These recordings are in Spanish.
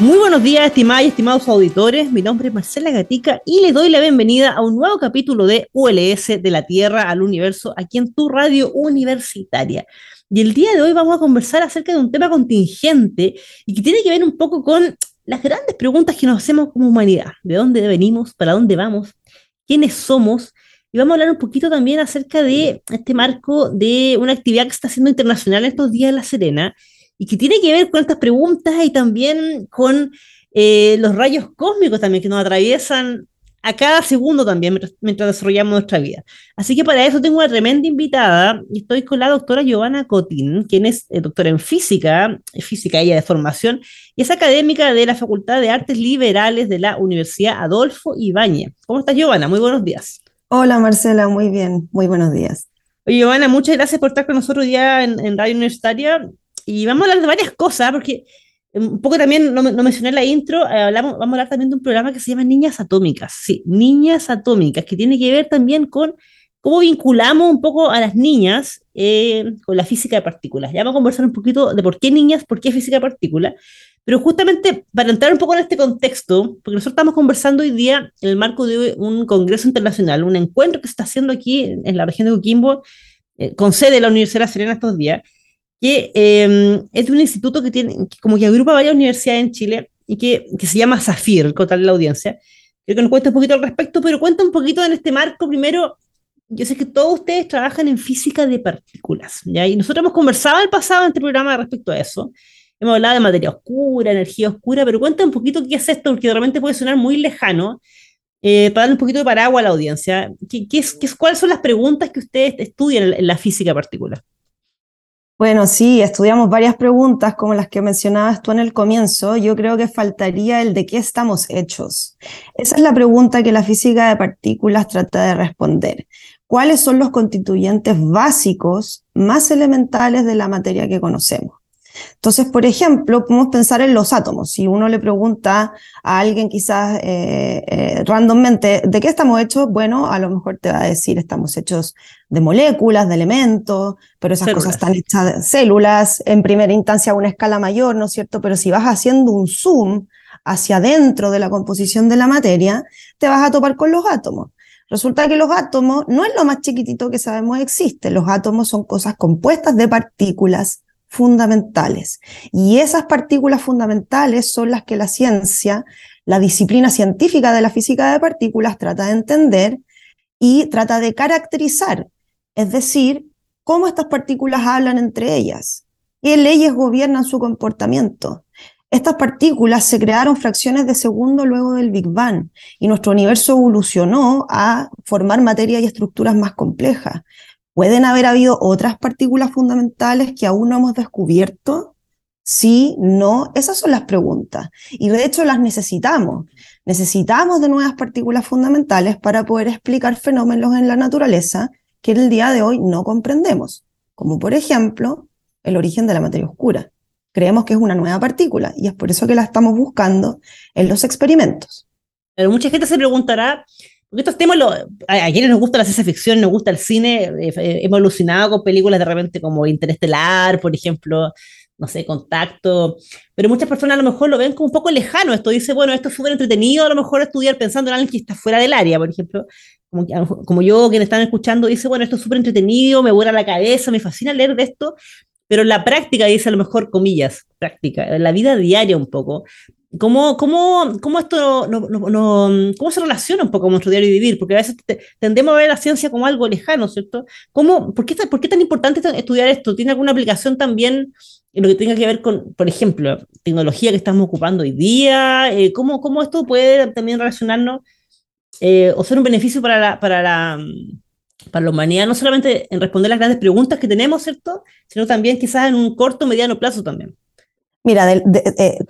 Muy buenos días, estimadas y estimados auditores. Mi nombre es Marcela Gatica y les doy la bienvenida a un nuevo capítulo de ULS de la Tierra al Universo aquí en tu radio universitaria. Y el día de hoy vamos a conversar acerca de un tema contingente y que tiene que ver un poco con las grandes preguntas que nos hacemos como humanidad. ¿De dónde venimos? ¿Para dónde vamos? ¿Quiénes somos? Y vamos a hablar un poquito también acerca de este marco de una actividad que está siendo internacional estos días en La Serena y que tiene que ver con estas preguntas y también con eh, los rayos cósmicos también que nos atraviesan a cada segundo también mientras, desarrollamos nuestra vida. Así que para eso tengo una tremenda invitada y estoy con la doctora Giovanna Cotín, quien es eh, doctora en física, física ella de formación, y es académica de la Facultad de Artes Liberales de la Universidad Adolfo Ibáñez. ¿Cómo estás, Giovanna? Muy buenos días. Hola, Marcela, muy bien, muy buenos días. Oye, Giovanna, muchas gracias por estar con nosotros ya en, en Radio Universitaria. Y vamos a hablar de varias cosas, porque un poco también no, mencioné en la intro, eh, hablamos, vamos a hablar también de un programa que se llama Niñas Atómicas. Sí, Niñas Atómicas, que tiene que ver también con cómo vinculamos un poco a las niñas eh, con la física de partículas. Ya vamos a conversar un poquito de por qué niñas, por qué física de partículas. Pero justamente para entrar un poco en este contexto, porque nosotros estamos conversando hoy día en el marco de un congreso internacional, un encuentro que se está haciendo aquí en la región de Coquimbo, eh, con sede de la Universidad de Serena estos días, que em, es un instituto que tiene, como que agrupa varias universidades en Chile y que, que se llama SAFIR, con tal la audiencia. Quiero que nos cuente un poquito al respecto, pero cuenta un poquito en este marco. Primero, yo sé que todos ustedes trabajan en física de partículas. Y nosotros hemos conversado en el pasado en este programa respecto a eso. Hemos hablado de materia oscura, energía oscura, pero cuenta un poquito qué es esto, porque realmente puede sonar muy lejano, eh, para darle un poquito de paraguas a la audiencia. ¿Qué, qué es, qué es, ¿Cuáles son las preguntas que ustedes estudian en la física particular? Bueno, sí, estudiamos varias preguntas como las que mencionabas tú en el comienzo. Yo creo que faltaría el de qué estamos hechos. Esa es la pregunta que la física de partículas trata de responder. ¿Cuáles son los constituyentes básicos más elementales de la materia que conocemos? Entonces, por ejemplo, podemos pensar en los átomos. Si uno le pregunta a alguien quizás eh, eh, randommente, ¿de qué estamos hechos? Bueno, a lo mejor te va a decir, estamos hechos de moléculas, de elementos, pero esas cosas están hechas de células, en primera instancia a una escala mayor, ¿no es cierto? Pero si vas haciendo un zoom hacia adentro de la composición de la materia, te vas a topar con los átomos. Resulta que los átomos no es lo más chiquitito que sabemos existe. Los átomos son cosas compuestas de partículas fundamentales. Y esas partículas fundamentales son las que la ciencia, la disciplina científica de la física de partículas trata de entender y trata de caracterizar, es decir, cómo estas partículas hablan entre ellas, qué leyes gobiernan su comportamiento. Estas partículas se crearon fracciones de segundo luego del Big Bang y nuestro universo evolucionó a formar materia y estructuras más complejas. ¿Pueden haber habido otras partículas fundamentales que aún no hemos descubierto? Sí, no, esas son las preguntas. Y de hecho las necesitamos. Necesitamos de nuevas partículas fundamentales para poder explicar fenómenos en la naturaleza que en el día de hoy no comprendemos, como por ejemplo el origen de la materia oscura. Creemos que es una nueva partícula y es por eso que la estamos buscando en los experimentos. Pero mucha gente se preguntará, porque estos temas, a, quienes nos gusta la ciencia ficción, nos gusta el cine, eh, eh, hemos alucinado con películas de repente como Interestelar, por ejemplo, no sé, Contacto, pero muchas personas a lo mejor lo ven como un poco lejano. Esto dice, bueno, esto es súper entretenido, a lo mejor estudiar pensando en alguien que está fuera del área, por ejemplo. Como, como yo, quienes están escuchando, dice, bueno, esto es súper entretenido, me vuela la cabeza, me fascina leer de esto, pero la práctica, dice a lo mejor comillas, práctica, la vida diaria un poco, ¿Cómo, cómo, cómo esto no, no, cómo se relaciona un poco con nuestro diario vivir? Porque a veces tendemos a ver la ciencia como algo lejano, ¿cierto? ¿Cómo, por, qué, ¿Por qué es tan importante estudiar esto? ¿Tiene alguna aplicación también en lo que tenga que ver con, por ejemplo, tecnología que estamos ocupando hoy día? Eh, ¿cómo, ¿Cómo esto puede también relacionarnos eh, o ser un beneficio para la, para la para la humanidad, no solamente en responder las grandes preguntas que tenemos, ¿cierto? Sino también quizás en un corto, mediano plazo también. Mira, eh,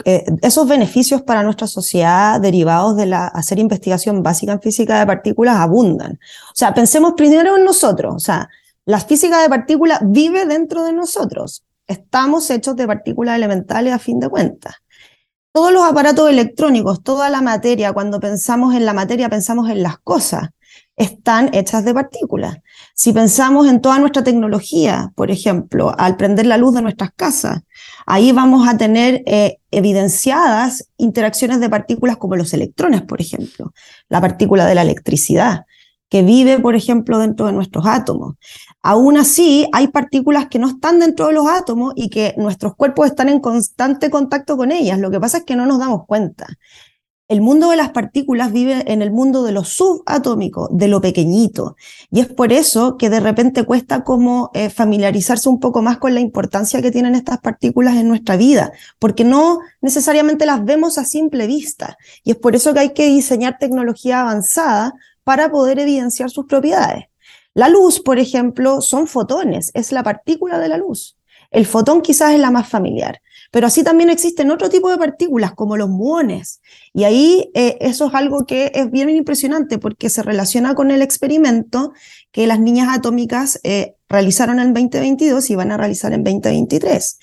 eh, esos beneficios para nuestra sociedad derivados de la, hacer investigación básica en física de partículas abundan. O sea, pensemos primero en nosotros. O sea, la física de partículas vive dentro de nosotros. Estamos hechos de partículas elementales a fin de cuentas. Todos los aparatos electrónicos, toda la materia, cuando pensamos en la materia, pensamos en las cosas están hechas de partículas. Si pensamos en toda nuestra tecnología, por ejemplo, al prender la luz de nuestras casas, ahí vamos a tener eh, evidenciadas interacciones de partículas como los electrones, por ejemplo, la partícula de la electricidad, que vive, por ejemplo, dentro de nuestros átomos. Aún así, hay partículas que no están dentro de los átomos y que nuestros cuerpos están en constante contacto con ellas. Lo que pasa es que no nos damos cuenta el mundo de las partículas vive en el mundo de lo subatómico, de lo pequeñito. Y es por eso que de repente cuesta como eh, familiarizarse un poco más con la importancia que tienen estas partículas en nuestra vida, porque no necesariamente las vemos a simple vista. Y es por eso que hay que diseñar tecnología avanzada para poder evidenciar sus propiedades. La luz, por ejemplo, son fotones, es la partícula de la luz. El fotón quizás es la más familiar. Pero así también existen otro tipo de partículas, como los muones. Y ahí eh, eso es algo que es bien impresionante porque se relaciona con el experimento que las niñas atómicas eh, realizaron en 2022 y van a realizar en 2023.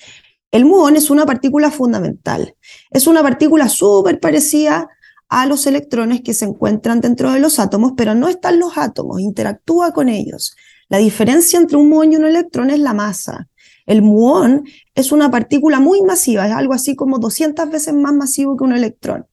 El muón es una partícula fundamental. Es una partícula súper parecida a los electrones que se encuentran dentro de los átomos, pero no están los átomos, interactúa con ellos. La diferencia entre un muón y un electrón es la masa. El muón es una partícula muy masiva, es algo así como 200 veces más masivo que un electrón.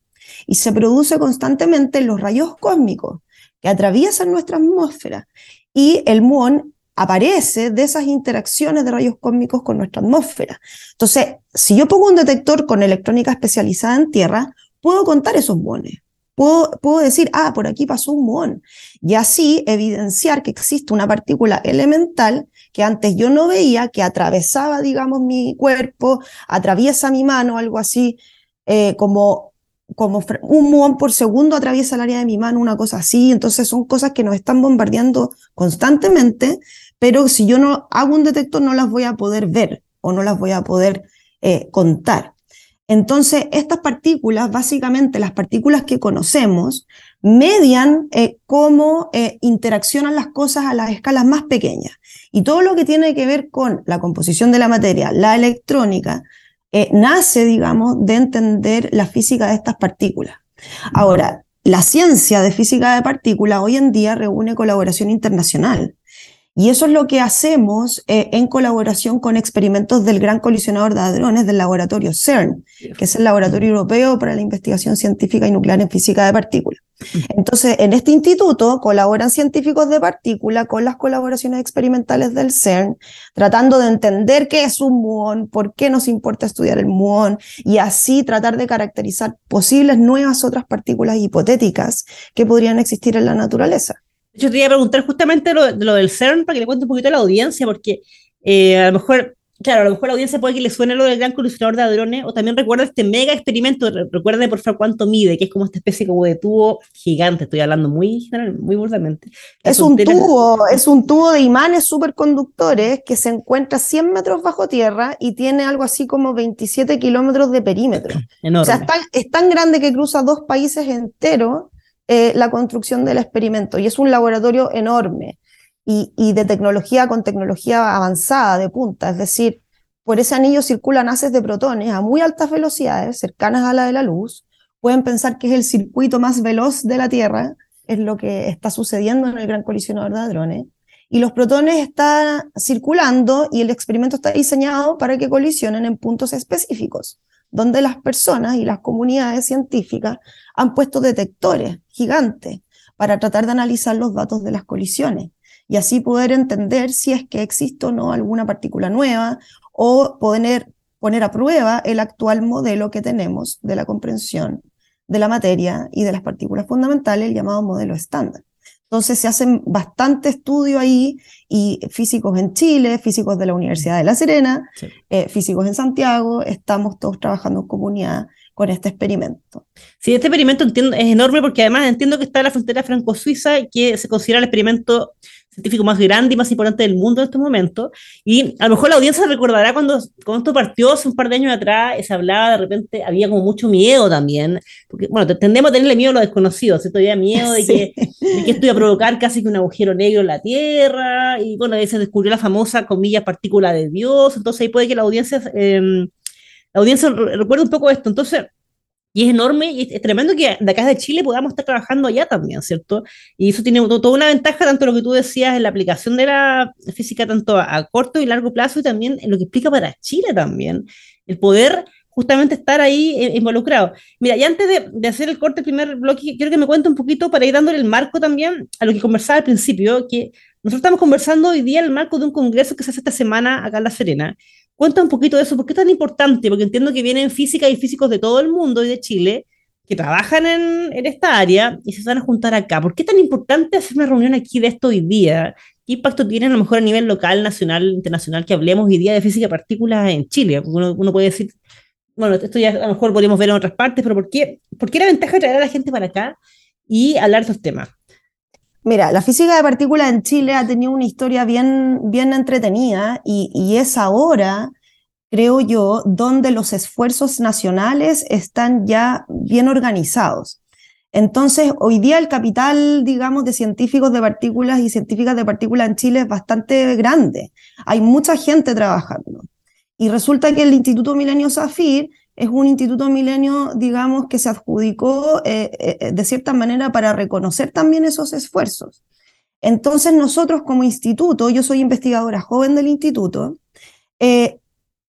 Y se produce constantemente en los rayos cósmicos que atraviesan nuestra atmósfera. Y el muón aparece de esas interacciones de rayos cósmicos con nuestra atmósfera. Entonces, si yo pongo un detector con electrónica especializada en Tierra, puedo contar esos muones. Puedo, decir, ah, por aquí pasó un muón. Y así evidenciar que existe una partícula elemental que antes yo no veía, que atravesaba, digamos, mi cuerpo, atraviesa mi mano, algo así, eh, como, como un muón por segundo atraviesa el área de mi mano, una cosa así. Entonces son cosas que nos están bombardeando constantemente, pero si yo no hago un detector no las voy a poder ver o no las voy a poder eh, contar. Entonces, estas partículas, básicamente las partículas que conocemos, median eh, cómo eh, interaccionan las cosas a las escalas más pequeñas. Y todo lo que tiene que ver con la composición de la materia, la electrónica, eh, nace, digamos, de entender la física de estas partículas. Ahora, la ciencia de física de partículas hoy en día reúne colaboración internacional. Y eso es lo que hacemos eh, en colaboración con experimentos del Gran Colisionador de Hadrones del laboratorio CERN, que es el Laboratorio Europeo para la Investigación Científica y Nuclear en Física de Partículas. Entonces, en este instituto colaboran científicos de partículas con las colaboraciones experimentales del CERN, tratando de entender qué es un muón, por qué nos importa estudiar el muón, y así tratar de caracterizar posibles nuevas otras partículas hipotéticas que podrían existir en la naturaleza. Yo te iba a preguntar justamente lo, lo del CERN para que le cuente un poquito a la audiencia, porque eh, a lo mejor, claro, a lo mejor la audiencia puede que le suene lo del gran colisionador de hadrones, o también recuerda este mega experimento, recuerde por favor cuánto mide, que es como esta especie como de tubo gigante, estoy hablando muy muy burdamente. Es un tubo, es un tubo de imanes superconductores que se encuentra 100 metros bajo tierra y tiene algo así como 27 kilómetros de perímetro. O sea, es tan grande que cruza dos países enteros eh, la construcción del experimento y es un laboratorio enorme y, de tecnología con tecnología avanzada de punta, es decir, por ese anillo circulan haces de protones a muy altas velocidades, cercanas a la de la luz. Pueden pensar que es el circuito más veloz de la Tierra, es lo que está sucediendo en el gran colisionador de hadrones. Y los protones están circulando y el experimento está diseñado para que colisionen en puntos específicos donde las personas y las comunidades científicas han puesto detectores gigantes para tratar de analizar los datos de las colisiones y así poder entender si es que existe o no alguna partícula nueva o poder, poner a prueba el actual modelo que tenemos de la comprensión de la materia y de las partículas fundamentales, el llamado modelo estándar. Entonces se hacen bastante estudio ahí y físicos en Chile, físicos de la Universidad de La Serena, eh, físicos en Santiago, estamos todos trabajando en comunidad con este experimento. Sí, este experimento entiendo, es enorme porque además entiendo que está en la frontera franco-suiza y que se considera el experimento científico más grande y más importante del mundo en este momento. Y a lo mejor la audiencia recordará cuando, cuando esto partió hace un par de años atrás, se hablaba de repente, había como mucho miedo también, porque bueno, tendemos a tenerle miedo a lo desconocido, ¿cierto? Había miedo de que, de que esto iba a provocar casi que un agujero negro en la Tierra, y bueno, ahí se descubrió la famosa, comillas, partícula de Dios, entonces ahí puede que la audiencia... Eh, la audiencia recuerda un poco esto. Entonces, y es enorme y es, tremendo que de acá de Chile podamos estar trabajando allá también, ¿cierto? Y eso tiene toda una ventaja, tanto lo que tú decías en la aplicación de la física, tanto a, corto y largo plazo, y también en lo que explica para Chile también, el poder justamente estar ahí eh, involucrado. Mira, y antes de, de, hacer el corte, el primer bloque, quiero que me cuente un poquito para ir dándole el marco también a lo que conversaba al principio, que nosotros estamos conversando hoy día en el marco de un congreso que se hace esta semana acá en La Serena, Cuenta un poquito de eso, ¿por qué es tan importante? Porque entiendo que vienen físicas y físicos de todo el mundo y de Chile que trabajan en, en, esta área y se van a juntar acá. ¿Por qué es tan importante hacer una reunión aquí de esto hoy día? ¿Qué impacto tiene a lo mejor a nivel local, nacional, internacional que hablemos hoy día de física partículas en Chile? Uno, uno puede decir, bueno, esto ya a lo mejor podríamos ver en otras partes, pero ¿por qué, ¿por qué la ventaja de traer a la gente para acá y hablar de estos temas? Mira, la física de partículas en Chile ha tenido una historia bien, bien entretenida y, y, es ahora, creo yo, donde los esfuerzos nacionales están ya bien organizados. Entonces, hoy día el capital, digamos, de científicos de partículas y científicas de partículas en Chile es bastante grande. Hay mucha gente trabajando. Y resulta que el Instituto Milenio Zafir es un instituto milenio, digamos, que se adjudicó eh, eh, de cierta manera para reconocer también esos esfuerzos. Entonces nosotros como instituto, yo soy investigadora joven del instituto, eh,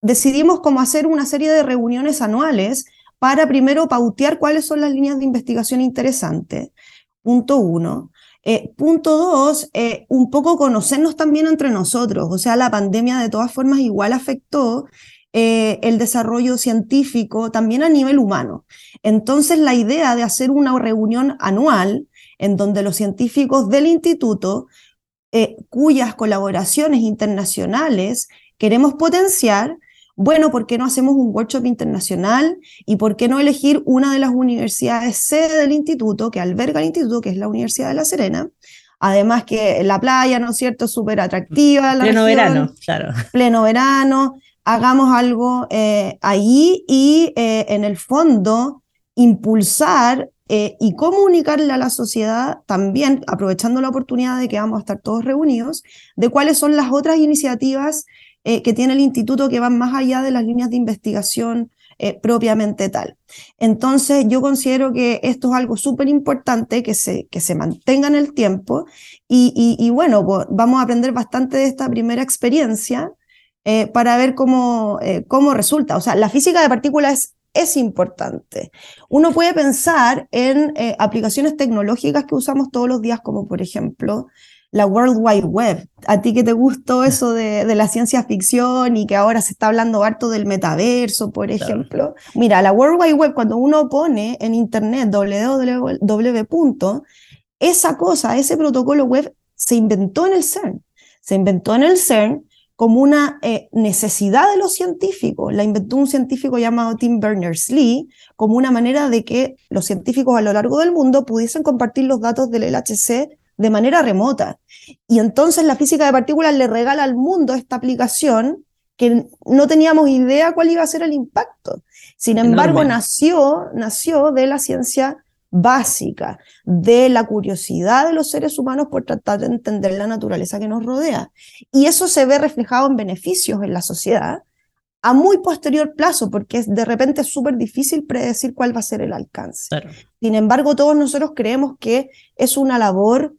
decidimos como hacer una serie de reuniones anuales para primero pautear cuáles son las líneas de investigación interesantes. Punto uno. punto dos, un poco conocernos también entre nosotros. O sea, la pandemia de todas formas igual afectó eh, el desarrollo científico también a nivel humano. Entonces, la idea de hacer una reunión anual en donde los científicos del instituto, eh, cuyas colaboraciones internacionales queremos potenciar, bueno, ¿por qué no hacemos un workshop internacional? ¿Y por qué no elegir una de las universidades sede del instituto, que alberga el instituto, que es la Universidad de La Serena? Además que la playa, ¿no es cierto?, súper atractiva. La pleno verano, claro. Pleno verano hagamos algo eh, ahí y eh, en el fondo impulsar eh, y comunicarle a la sociedad también, aprovechando la oportunidad de que vamos a estar todos reunidos, de cuáles son las otras iniciativas que tiene el instituto que van más allá de las líneas de investigación propiamente tal. Entonces, yo considero que esto es algo súper importante, que se, que se mantenga en el tiempo y, y bueno, pues, vamos a aprender bastante de esta primera experiencia eh, para ver cómo, eh, cómo resulta. O sea, la física de partículas es, importante. Uno puede pensar en eh, aplicaciones tecnológicas que usamos todos los días, como por ejemplo la World Wide Web. A ti que te gustó eso de, la ciencia ficción y que ahora se está hablando harto del metaverso, por ejemplo. Mira, la World Wide Web, cuando uno pone en internet www. Esa cosa, ese protocolo web se inventó en el CERN. Se inventó en el CERN como una eh, necesidad de los científicos. La inventó un científico llamado Tim Berners-Lee como una manera de que los científicos a lo largo del mundo pudiesen compartir los datos del LHC de manera remota. Y entonces la física de partículas le regala al mundo esta aplicación que no teníamos idea cuál iba a ser el impacto. Sin embargo, nació, nació de la ciencia básica de la curiosidad de los seres humanos por tratar de entender la naturaleza que nos rodea. Y eso se ve reflejado en beneficios en la sociedad a muy posterior plazo, porque es de repente súper difícil predecir cuál va a ser el alcance. Sin embargo, todos nosotros creemos que es una labor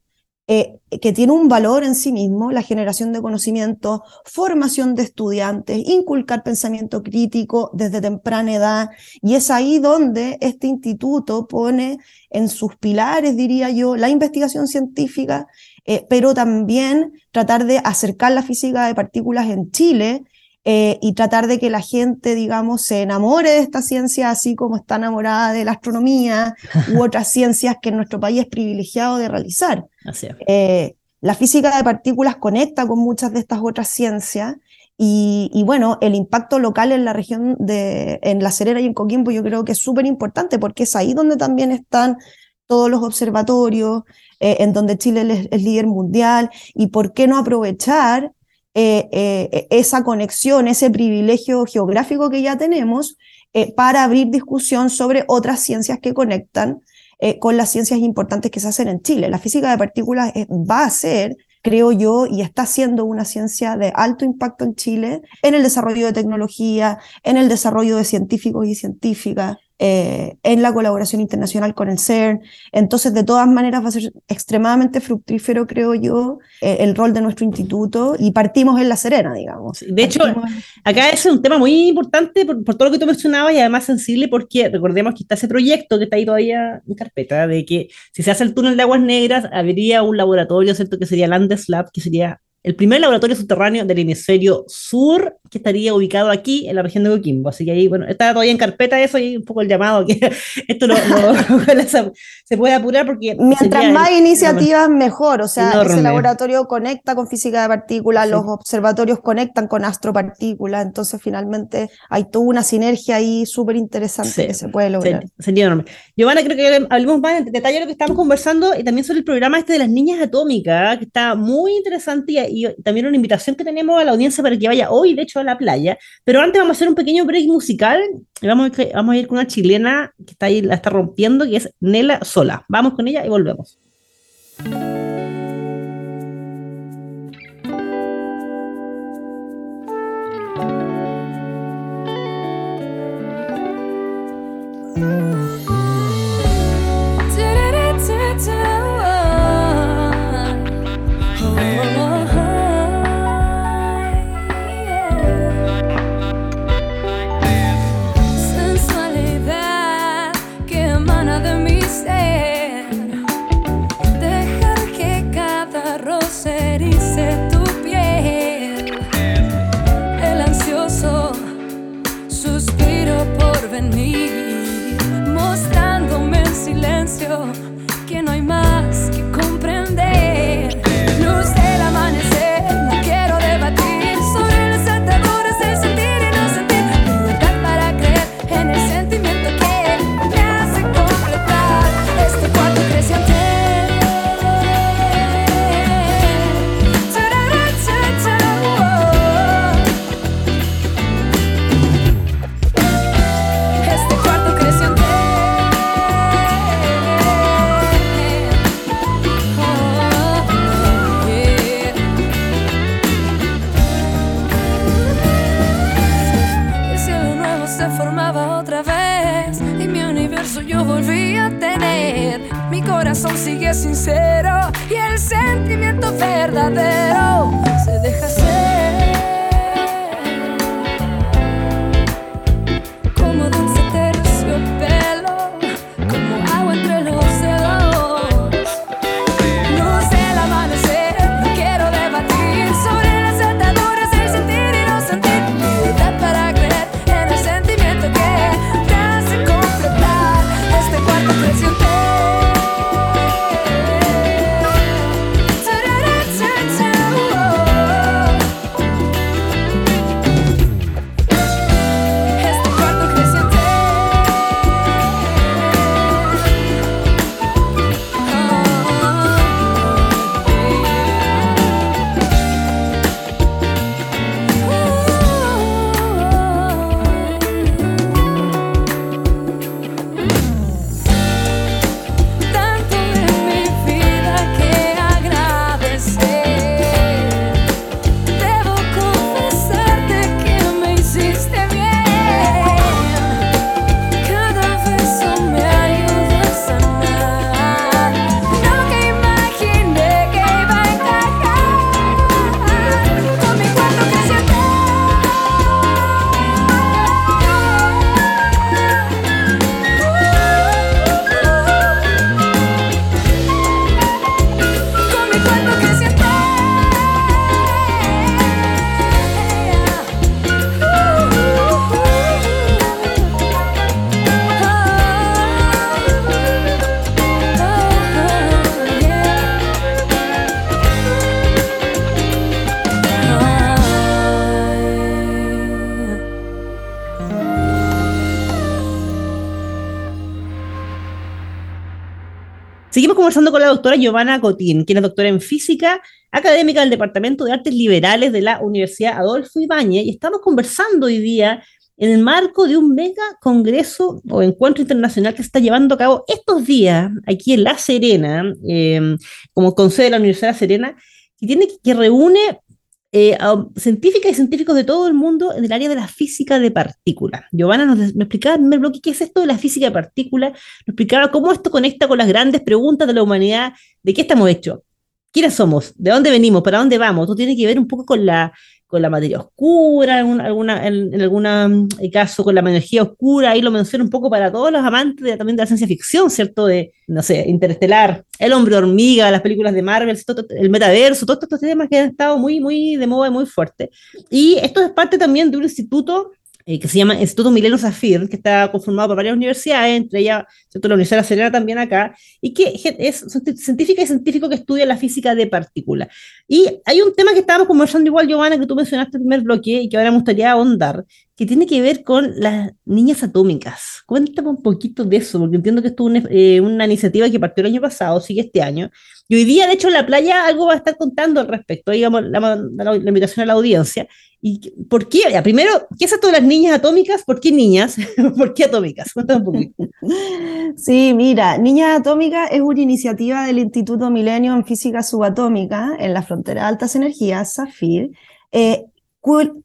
eh, que tiene un valor en sí mismo, la generación de conocimiento, formación de estudiantes, inculcar pensamiento crítico desde temprana edad, y es ahí donde este instituto pone en sus pilares, diría yo, la investigación científica, eh, pero también tratar de acercar la física de partículas en Chile eh, y tratar de que la gente, digamos, se enamore de esta ciencia así como está enamorada de la astronomía u otras ciencias que en nuestro país es privilegiado de realizar. Eh, la física de partículas conecta con muchas de estas otras ciencias y, bueno, el impacto local en la región de, en La Serena y en Coquimbo yo creo que es súper importante porque es ahí donde también están todos los observatorios, eh, en donde Chile es, líder mundial y por qué no aprovechar eh, eh, esa conexión, ese privilegio geográfico que ya tenemos eh, para abrir discusión sobre otras ciencias que conectan con las ciencias importantes que se hacen en Chile. La física de partículas va a ser creo yo, y está siendo una ciencia de alto impacto en Chile, en el desarrollo de tecnología, en el desarrollo de científicos y científicas, eh, en la colaboración internacional con el CERN. Entonces, de todas maneras, va a ser extremadamente fructífero, creo yo, eh, el rol de nuestro instituto y partimos en La Serena, digamos. De hecho, acá es un tema muy importante por, todo lo que tú mencionabas y además sensible porque recordemos que está ese proyecto que está ahí todavía en carpeta de que si se hace el túnel de aguas negras, habría un laboratorio, ¿cierto? Que sería Landeslab, que sería el primer laboratorio subterráneo del hemisferio sur que estaría ubicado aquí en la región de Coquimbo. Así que ahí, bueno, está todavía en carpeta eso y un poco el llamado que esto lo, se puede apurar porque... Mientras más iniciativas, mejor. O sea, ese laboratorio conecta con física de partículas, los observatorios conectan con astropartículas, entonces finalmente hay toda una sinergia ahí súper interesante que se puede lograr. Sería enorme. Giovanna, creo que hablemos más en detalle de lo que estamos conversando y también sobre el programa este de las niñas atómicas, que está muy interesante y, y también una invitación que tenemos a la audiencia para que vaya hoy, de hecho, mucho la playa. Pero antes vamos a hacer un pequeño break musical y vamos a, vamos a ir con una chilena que está ahí, la está rompiendo, que es Nela Sola. Vamos con ella y volvemos. Mm. Conversando con la doctora Giovanna Cotín, quien es doctora en física, académica del Departamento de Artes Liberales de la Universidad Adolfo Ibáñez, y estamos conversando hoy día en el marco de un mega congreso o encuentro internacional que se está llevando a cabo estos días aquí en La Serena, eh, como concede de la Universidad de La Serena, que, tiene, que reúne eh, científicas y científicos de todo el mundo en el área de la física de partículas. Giovanna nos explicaba en el bloque qué es esto de la física de partículas, nos explicaba cómo esto conecta con las grandes preguntas de la humanidad, de qué estamos hechos, quiénes somos, de dónde venimos, para dónde vamos. Esto tiene que ver un poco con la con la materia oscura, en, alguna, en, algún eh, caso con la energía oscura, ahí lo menciono un poco para todos los amantes de, también de la ciencia ficción, ¿cierto? De, no sé, Interestelar, El Hombre Hormiga, las películas de Marvel, el metaverso, todos estos temas que han estado muy, muy de moda y muy fuerte. Y esto es parte también de un instituto eh, que se llama Instituto Milenio Zafir, que está conformado por varias universidades, entre ellas la Universidad de la Serena también acá, y que es científica y científico que estudia la física de partículas. Y hay un tema que estábamos conversando igual, Giovanna, que tú mencionaste en el primer bloque y que ahora me gustaría ahondar, que tiene que ver con las niñas atómicas. Cuéntame un poquito de eso, porque entiendo que esto es una, eh, una iniciativa que partió el año pasado, sigue este año, y hoy día, de hecho, en la playa algo va a estar contando al respecto, digamos, la, la, invitación a la audiencia. ¿Y por qué? primero, ¿qué es esto de las niñas atómicas? ¿Por qué niñas? ¿Por qué atómicas? Cuéntame un poquito. Sí, mira, Niñas Atómicas es una iniciativa del Instituto Milenio en Física Subatómica en la frontera de altas energías, SAFIR, eh,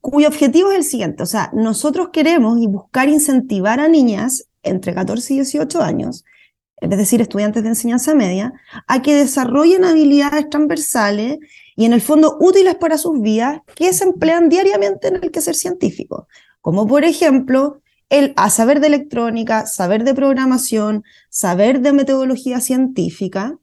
cuyo objetivo es el siguiente, o sea, nosotros queremos y buscar incentivar a niñas entre 14 y 18 años es decir, estudiantes de enseñanza media, a que desarrollen habilidades transversales y en el fondo útiles para sus vidas que se emplean diariamente en el quehacer científico, como por ejemplo el a saber de electrónica, saber de programación, saber de metodología científica.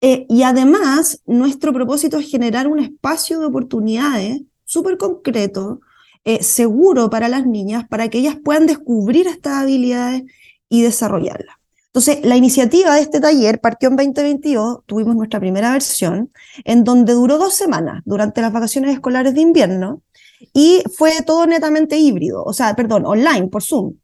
Eh, y además, nuestro propósito es generar un espacio de oportunidades súper concreto, eh, seguro para las niñas, para que ellas puedan descubrir estas habilidades y desarrollarlas. Entonces, la iniciativa de este taller partió en 2022, tuvimos nuestra primera versión, en donde duró dos semanas durante las vacaciones escolares de invierno y fue todo netamente híbrido, o sea, perdón, online, por Zoom,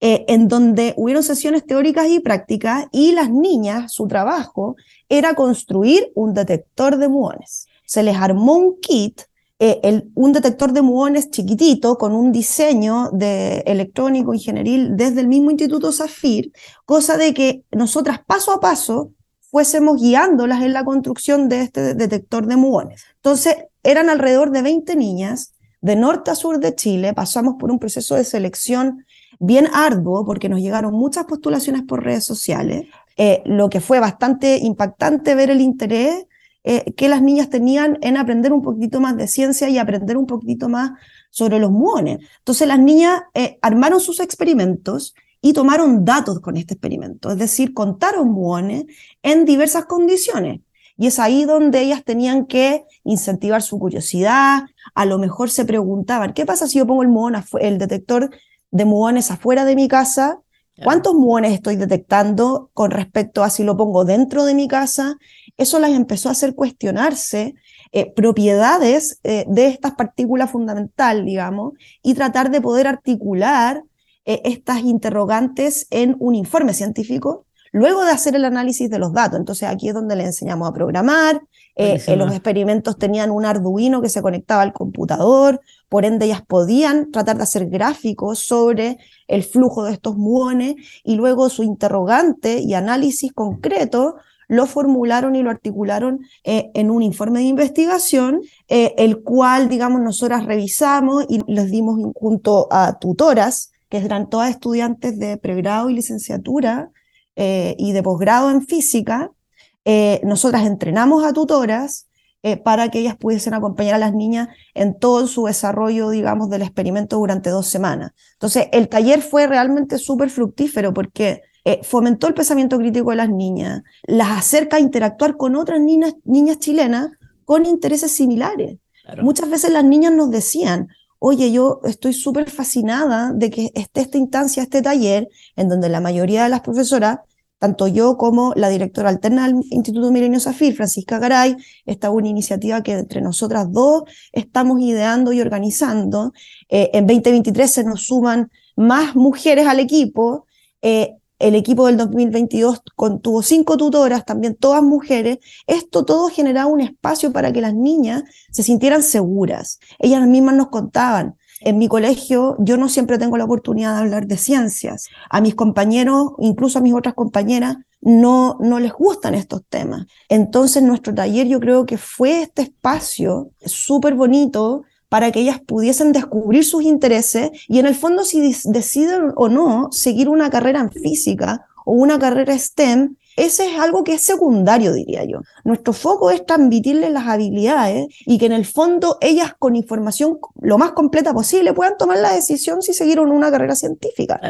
eh, en donde hubieron sesiones teóricas y prácticas y las niñas, su trabajo era construir un detector de muones. Se les armó un kit eh, un detector de muones chiquitito con un diseño de electrónico ingenieril desde el mismo Instituto Zafir, cosa de que nosotras paso a paso fuésemos guiándolas en la construcción de este detector de muones. Entonces, eran alrededor de 20 niñas de norte a sur de Chile, pasamos por un proceso de selección bien arduo porque nos llegaron muchas postulaciones por redes sociales, eh, lo que fue bastante impactante ver el interés eh, que las niñas tenían en aprender un poquito más de ciencia y aprender un poquito más sobre los muones. Entonces las niñas eh, armaron sus experimentos y tomaron datos con este experimento, es decir, contaron muones en diversas condiciones. Y es ahí donde ellas tenían que incentivar su curiosidad, a lo mejor se preguntaban, ¿qué pasa si yo pongo el, muón el detector de muones afuera de mi casa ¿Cuántos muones estoy detectando con respecto a si lo pongo dentro de mi casa? Eso las empezó a hacer cuestionarse eh, propiedades eh, de estas partículas fundamental, digamos, y tratar de poder articular eh, estas interrogantes en un informe científico luego de hacer el análisis de los datos. Entonces aquí es donde le enseñamos a programar, eh, los experimentos tenían un Arduino que se conectaba al computador, por ende ellas podían tratar de hacer gráficos sobre el flujo de estos muones y luego su interrogante y análisis concreto lo formularon y lo articularon eh, en un informe de investigación, eh, el cual, digamos, nosotras revisamos y les dimos junto a tutoras, que eran todas estudiantes de pregrado y licenciatura y de posgrado en física, eh, nosotras entrenamos a tutoras eh, para que ellas pudiesen acompañar a las niñas en todo su desarrollo, digamos, del experimento durante dos semanas. Entonces, el taller fue realmente súper fructífero porque eh, fomentó el pensamiento crítico de las niñas, las acerca a interactuar con otras niñas, niñas chilenas con intereses similares. Muchas veces las niñas nos decían, oye, yo estoy súper fascinada de que esté esta instancia, este taller, en donde la mayoría de las profesoras tanto yo como la directora alterna del Instituto Milenio Zafir, Francisca Garay, esta una iniciativa que entre nosotras dos estamos ideando y organizando. Eh, en 2023 se nos suman más mujeres al equipo. Eh, el equipo del 2022 tuvo cinco tutoras, también todas mujeres. Esto todo generaba un espacio para que las niñas se sintieran seguras. Ellas mismas nos contaban, en mi colegio yo no siempre tengo la oportunidad de hablar de ciencias. A mis compañeros, incluso a mis otras compañeras, no, no les gustan estos temas. Entonces nuestro taller yo creo que fue este espacio súper bonito para que ellas pudiesen descubrir sus intereses y en el fondo si deciden o no seguir una carrera en física o una carrera STEM, ese es algo que es secundario, diría yo. Nuestro foco es transmitirles las habilidades y que en el fondo ellas con información lo más completa posible puedan tomar la decisión si siguieron una carrera científica.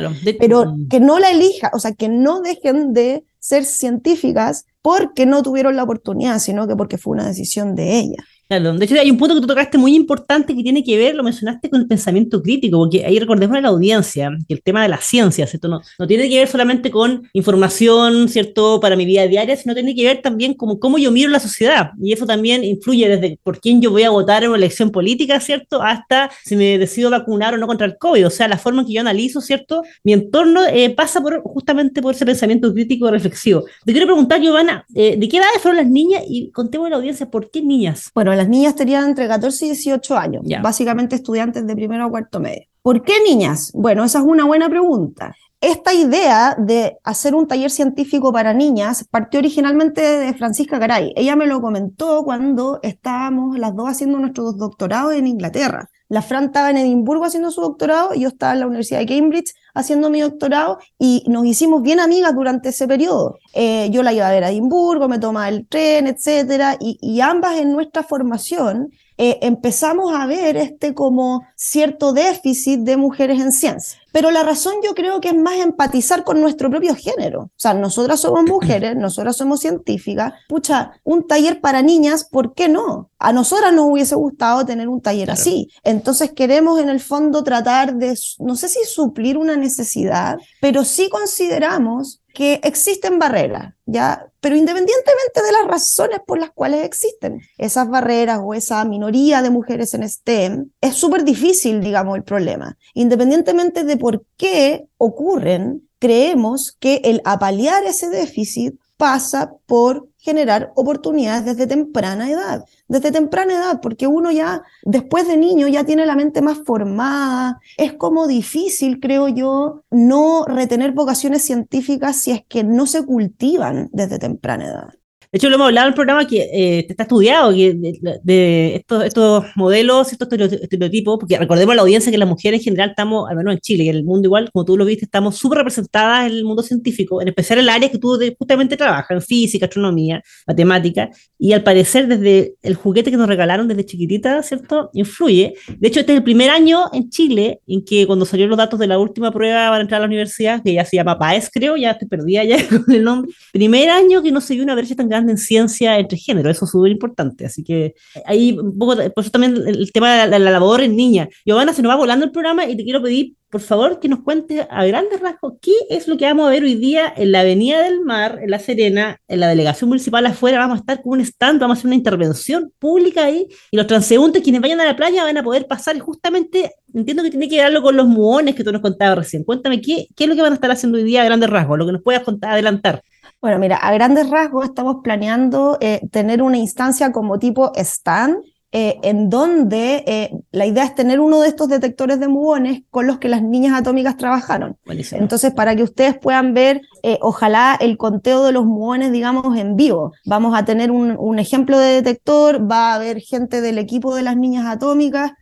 Pero que no la elijan, o sea, que no dejen de ser científicas porque no tuvieron la oportunidad, sino que porque fue una decisión de ellas. Claro, de hecho hay un punto que tú tocaste muy importante que tiene que ver, lo mencionaste con el pensamiento crítico, porque ahí recordemos a la audiencia que el tema de la ciencia, ¿cierto? No, no tiene que ver solamente con información, ¿cierto? Para mi vida diaria, sino tiene que ver también con cómo yo miro la sociedad. Y eso también influye desde por quién yo voy a votar en una elección política, ¿cierto? Hasta si me decido vacunar o no contra el COVID. O sea, la forma en que yo analizo, ¿cierto? Mi entorno eh, pasa por justamente por ese pensamiento crítico reflexivo. Te quiero preguntar, Giovanna, eh, ¿de qué edades fueron las niñas? Y contemos a la audiencia, ¿por qué niñas? Bueno, las niñas tenían entre 14 y 18 años, básicamente estudiantes de primero a cuarto medio. ¿Por qué niñas? Bueno, esa es una buena pregunta. Esta idea de hacer un taller científico para niñas partió originalmente de Francisca Garay. Ella me lo comentó cuando estábamos las dos haciendo nuestros doctorados en Inglaterra. La Fran estaba en Edimburgo haciendo su doctorado y yo estaba en la Universidad de Cambridge haciendo mi doctorado y nos hicimos bien amigas durante ese periodo. Eh, yo la iba a ver a Edimburgo, me tomaba el tren, etcétera, y, y ambas en nuestra formación eh, empezamos a ver este como cierto déficit de mujeres en ciencia. Pero la razón yo creo que es más empatizar con nuestro propio género. O sea, nosotras somos mujeres, nosotras somos científicas. Pucha, un taller para niñas, ¿por qué no? A nosotras nos hubiese gustado tener un taller así. Entonces queremos en el fondo tratar de, no sé si suplir una necesidad, pero sí consideramos que existen barreras, ¿ya? Pero independientemente de las razones por las cuales existen esas barreras o esa minoría de mujeres en STEM, es súper difícil, digamos, el problema. Independientemente de por qué ocurren, creemos que el apalear ese déficit pasa por generar oportunidades desde temprana edad, desde temprana edad, porque uno ya después de niño ya tiene la mente más formada, es como difícil, creo yo, no retener vocaciones científicas si es que no se cultivan desde temprana edad. De hecho, lo hemos hablado en el programa que eh, está estudiado que de, estos, estos, modelos, estos estereotipos, porque recordemos a la audiencia que las mujeres en general estamos, al menos en Chile y en el mundo igual, como tú lo viste, estamos súper representadas en el mundo científico, en especial en el área que tú justamente trabajas, en física, astronomía, matemática, y al parecer desde el juguete que nos regalaron desde chiquitita, ¿cierto? Influye. De hecho, este es el primer año en Chile en que cuando salieron los datos de la última prueba para entrar a la universidad, que ya se llama PAES, creo, ya estoy perdida ya con el nombre, primer año que no se vio una brecha tan grande en ciencia entre género, eso es súper importante. Así que ahí un poco, por eso también el tema de la, labor en niña. Giovanna, se nos va volando el programa y te quiero pedir, por favor, que nos cuentes a grandes rasgos qué es lo que vamos a ver hoy día en la Avenida del Mar, en La Serena, en la delegación municipal afuera. Vamos a estar con un stand, vamos a hacer una intervención pública ahí y los transeúntes, quienes vayan a la playa, van a poder pasar justamente entiendo que tiene que verlo con los muones que tú nos contabas recién. Cuéntame qué, qué es lo que van a estar haciendo hoy día a grandes rasgos, lo que nos puedas contar, adelantar. Bueno, mira, a grandes rasgos estamos planeando eh, tener una instancia como tipo stand, eh, en donde eh, la idea es tener uno de estos detectores de muones con los que las niñas atómicas trabajaron. Entonces, para que ustedes puedan ver, ojalá el conteo de los muones, digamos, en vivo. Vamos a tener un, ejemplo de detector, va a haber gente del equipo de las niñas atómicas,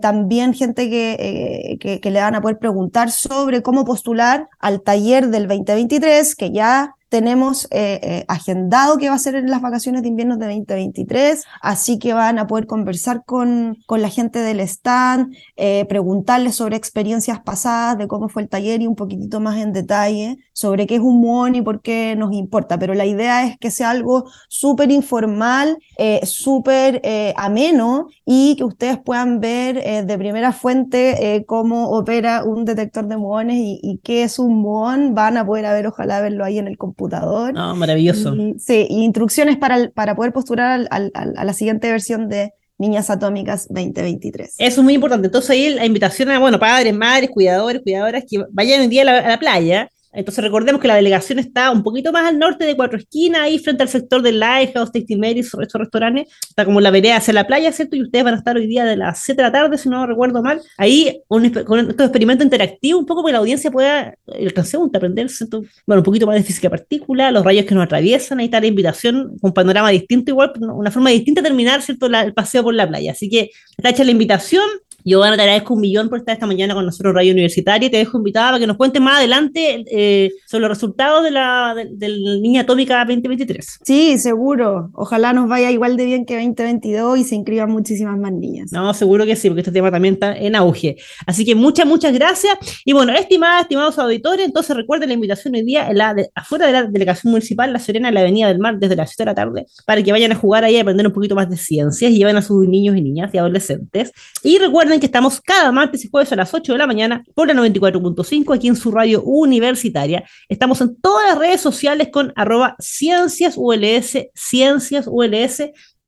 también gente que, que, que le van a poder preguntar sobre cómo postular al taller del 2023, que ya tenemos eh, eh, agendado que va a ser en las vacaciones de invierno de 2023, así que van a poder conversar con, con la gente del stand, eh, preguntarles sobre experiencias pasadas, de cómo fue el taller y un poquitito más en detalle sobre qué es un muón y por qué nos importa. Pero la idea es que sea algo súper informal, súper ameno y que ustedes puedan ver de primera fuente cómo opera un detector de muones y, y qué es un muón. Van a poder ver, ojalá verlo ahí en el computador computador. Ah, maravilloso. sí, y instrucciones para, para poder postular a la siguiente versión de Niñas Atómicas 2023. Eso es muy importante. Entonces ahí la invitación a, bueno, padres, madres, cuidadores, cuidadoras, que vayan un día a la, playa Entonces recordemos que la delegación está un poquito más al norte de Cuatro Esquinas, ahí frente al sector del Lighthouse, Tasty Mary's, estos restaurantes. Está como la vereda hacia la playa, ¿cierto? Y ustedes van a estar hoy día de las 7 de la tarde, si no recuerdo mal. Ahí un, con estos experimentos interactivos, un poco para que la audiencia pueda, el transeúnte, aprender, ¿cierto? Bueno, un poquito más de física partícula, los rayos que nos atraviesan, ahí está la invitación, con un panorama distinto, igual, una forma distinta de terminar, ¿cierto? el paseo por la playa. Así que está hecha la invitación. Yo, te agradezco un millón por estar esta mañana con nosotros Radio Universitaria. Te dejo invitada para que nos cuentes más adelante eh, sobre los resultados de la, de, Niña Atómica 2023. Sí, seguro. Ojalá nos vaya igual de bien que 2022 y se inscriban muchísimas más niñas. No, seguro que sí, porque este tema también está en auge. Así que muchas, muchas gracias. Y bueno, estimadas, estimados auditores, entonces recuerden la invitación hoy día en la afuera de la delegación municipal La Serena, en la Avenida del Mar, desde las 7 de la tarde, para que vayan a jugar ahí a aprender un poquito más de ciencias y lleven a sus niños y niñas y adolescentes. Y recuerden que estamos cada martes y jueves a las 8 de la mañana por la 94.5 aquí en su radio universitaria. Estamos en todas las redes sociales con arroba ciencias ULS.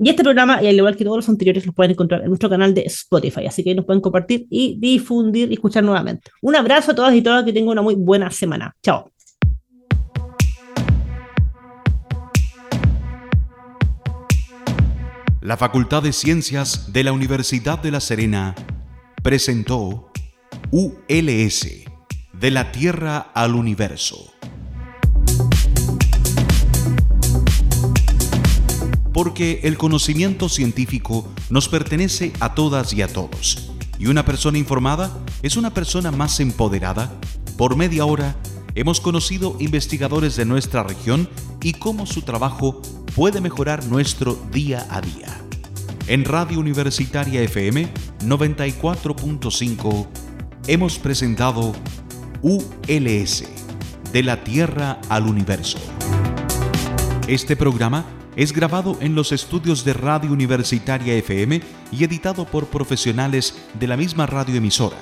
Y este programa, al igual que todos los anteriores, los pueden encontrar en nuestro canal de Spotify. Así que nos pueden compartir y difundir y escuchar nuevamente. Un abrazo a todas y todas, que tengan una muy buena semana. Chao. La Facultad de Ciencias de la Universidad de La Serena presentó ULS, de la Tierra al Universo. Porque el conocimiento científico nos pertenece a todas y a todos, y una persona informada es una persona más empoderada. Por media hora hemos conocido investigadores de nuestra región y cómo su trabajo puede mejorar nuestro día a día. En Radio Universitaria FM 94.5 hemos presentado ULS, de la Tierra al Universo. Este programa es grabado en los estudios de Radio Universitaria FM y editado por profesionales de la misma radioemisora,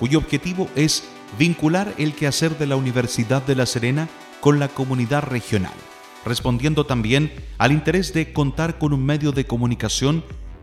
cuyo objetivo es vincular el quehacer de la Universidad de La Serena con la comunidad regional respondiendo también al interés de contar con un medio de comunicación